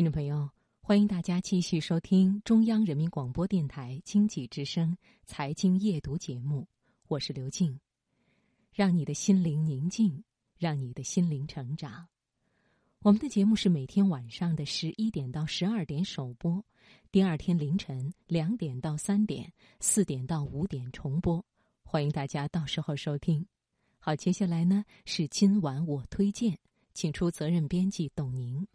听众朋友，欢迎大家继续收听中央人民广播电台经济之声财经夜读节目，我是刘静，让你的心灵宁静，让你的心灵成长。我们的节目是每天晚上的十一点到十二点首播，第二天凌晨两点到三点、四点到五点重播，欢迎大家到时候收听。好，接下来呢是今晚我推荐，请出责任编辑董宁。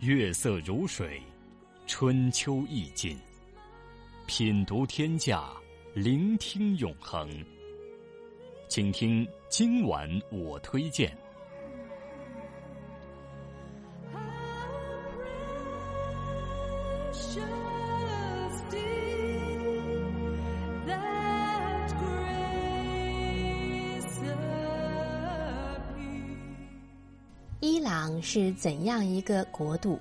月色如水，春秋意境。品读天下，聆听永恒。请听今晚我推荐。伊朗是怎样一个国度？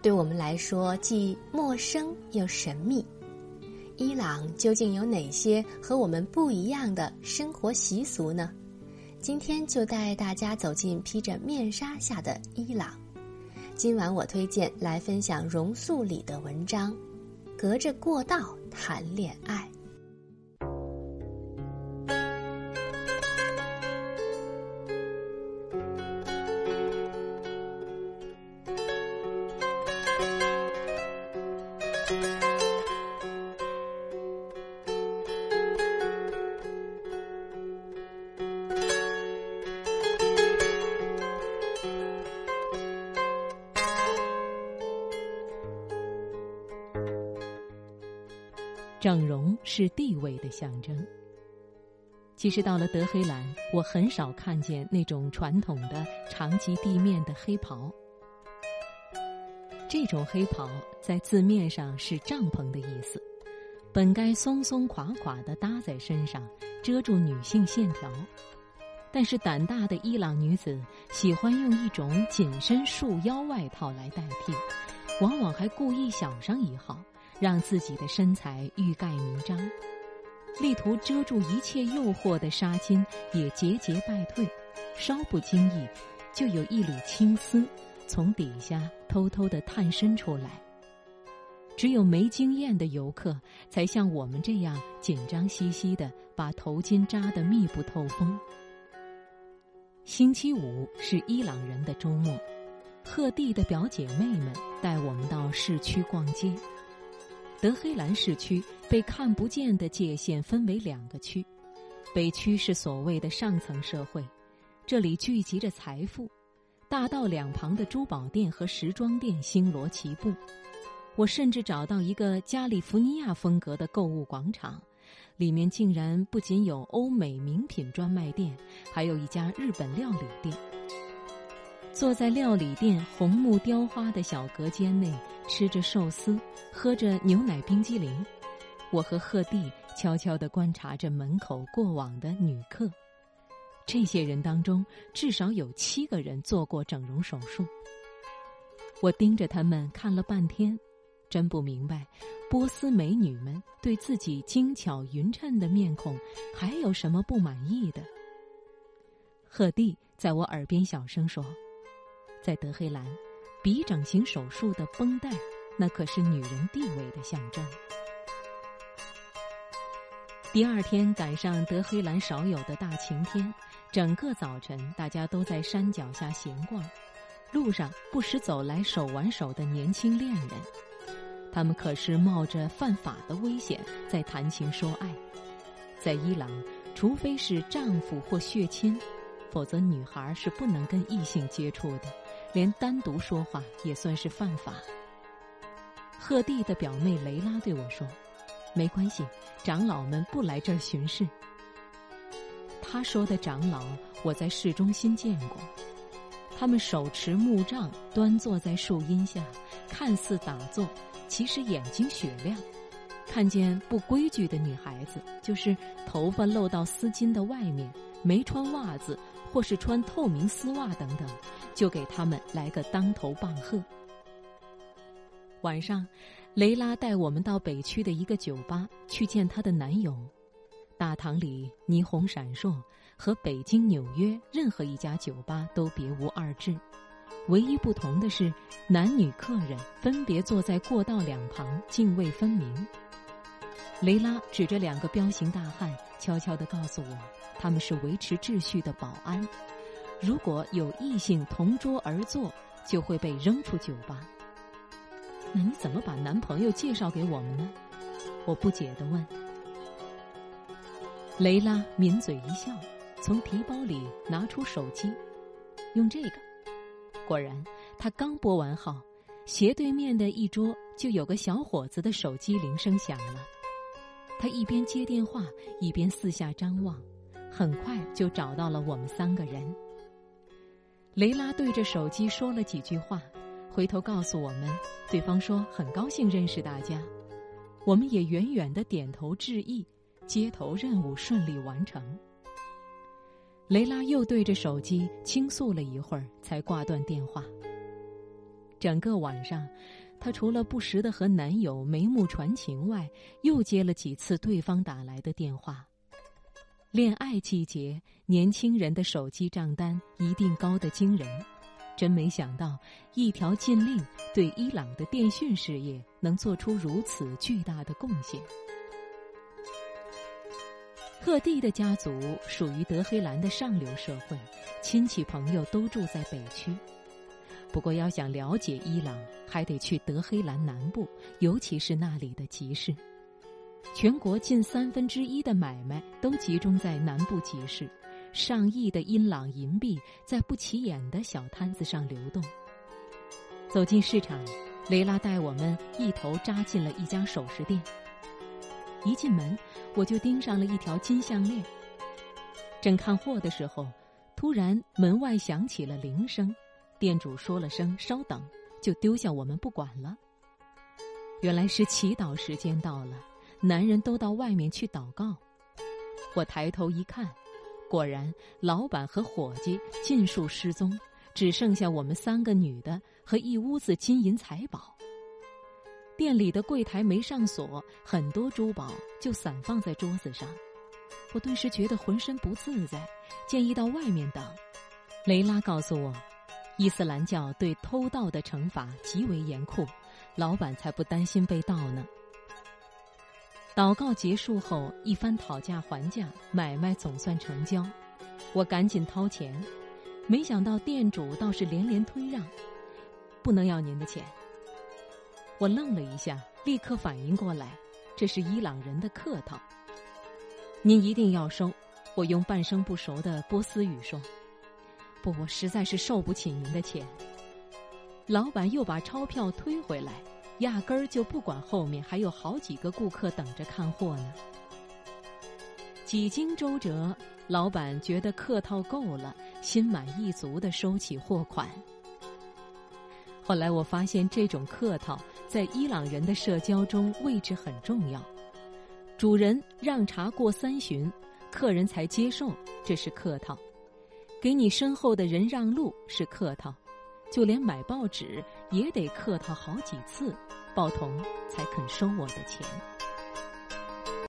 对我们来说既陌生又神秘。伊朗究竟有哪些和我们不一样的生活习俗呢？今天就带大家走进披着面纱下的伊朗。今晚我推荐来分享榕素里的文章，《隔着过道谈恋爱》。整容是地位的象征。其实到了德黑兰，我很少看见那种传统的长及地面的黑袍。这种黑袍在字面上是帐篷的意思，本该松松垮垮的搭在身上，遮住女性线条。但是胆大的伊朗女子喜欢用一种紧身束腰外套来代替，往往还故意小上一号。让自己的身材欲盖弥彰，力图遮住一切诱惑的纱巾也节节败退，稍不经意，就有一缕青丝从底下偷偷的探身出来。只有没经验的游客才像我们这样紧张兮兮的把头巾扎得密不透风。星期五是伊朗人的周末，赫蒂的表姐妹们带我们到市区逛街。德黑兰市区被看不见的界限分为两个区，北区是所谓的上层社会，这里聚集着财富，大道两旁的珠宝店和时装店星罗棋布。我甚至找到一个加利福尼亚风格的购物广场，里面竟然不仅有欧美名品专卖店，还有一家日本料理店。坐在料理店红木雕花的小隔间内，吃着寿司，喝着牛奶冰激凌。我和赫蒂悄悄地观察着门口过往的女客。这些人当中，至少有七个人做过整容手术。我盯着他们看了半天，真不明白，波斯美女们对自己精巧匀称的面孔还有什么不满意的。赫蒂在我耳边小声说。在德黑兰，鼻整形手术的绷带，那可是女人地位的象征。第二天赶上德黑兰少有的大晴天，整个早晨大家都在山脚下闲逛，路上不时走来手挽手的年轻恋人，他们可是冒着犯法的危险在谈情说爱。在伊朗，除非是丈夫或血亲，否则女孩是不能跟异性接触的。连单独说话也算是犯法。赫蒂的表妹雷拉对我说：“没关系，长老们不来这儿巡视。”他说的长老，我在市中心见过，他们手持木杖，端坐在树荫下，看似打坐，其实眼睛雪亮。看见不规矩的女孩子，就是头发露到丝巾的外面，没穿袜子。或是穿透明丝袜等等，就给他们来个当头棒喝。晚上，雷拉带我们到北区的一个酒吧去见她的男友。大堂里霓虹闪烁，和北京、纽约任何一家酒吧都别无二致。唯一不同的是，男女客人分别坐在过道两旁，泾渭分明。雷拉指着两个彪形大汉，悄悄地告诉我，他们是维持秩序的保安。如果有异性同桌而坐，就会被扔出酒吧。那你怎么把男朋友介绍给我们呢？我不解地问。雷拉抿嘴一笑，从提包里拿出手机，用这个。果然，他刚拨完号，斜对面的一桌就有个小伙子的手机铃声响了。他一边接电话，一边四下张望，很快就找到了我们三个人。雷拉对着手机说了几句话，回头告诉我们，对方说很高兴认识大家，我们也远远的点头致意，接头任务顺利完成。雷拉又对着手机倾诉了一会儿，才挂断电话。整个晚上，她除了不时的和男友眉目传情外，又接了几次对方打来的电话。恋爱季节，年轻人的手机账单一定高得惊人。真没想到，一条禁令对伊朗的电讯事业能做出如此巨大的贡献。赫蒂的家族属于德黑兰的上流社会，亲戚朋友都住在北区。不过，要想了解伊朗，还得去德黑兰南部，尤其是那里的集市。全国近三分之一的买卖都集中在南部集市，上亿的英朗银币在不起眼的小摊子上流动。走进市场，雷拉带我们一头扎进了一家首饰店。一进门，我就盯上了一条金项链。正看货的时候，突然门外响起了铃声，店主说了声“稍等”，就丢下我们不管了。原来是祈祷时间到了，男人都到外面去祷告。我抬头一看，果然老板和伙计尽数失踪，只剩下我们三个女的和一屋子金银财宝。店里的柜台没上锁，很多珠宝就散放在桌子上。我顿时觉得浑身不自在，建议到外面等。雷拉告诉我，伊斯兰教对偷盗的惩罚极为严酷，老板才不担心被盗呢。祷告结束后，一番讨价还价，买卖总算成交。我赶紧掏钱，没想到店主倒是连连推让，不能要您的钱。我愣了一下，立刻反应过来，这是伊朗人的客套。您一定要收，我用半生不熟的波斯语说：“不，我实在是受不起您的钱。”老板又把钞票推回来，压根儿就不管后面还有好几个顾客等着看货呢。几经周折，老板觉得客套够了，心满意足的收起货款。后来我发现，这种客套在伊朗人的社交中位置很重要。主人让茶过三巡，客人才接受，这是客套；给你身后的人让路是客套；就连买报纸也得客套好几次，报童才肯收我的钱。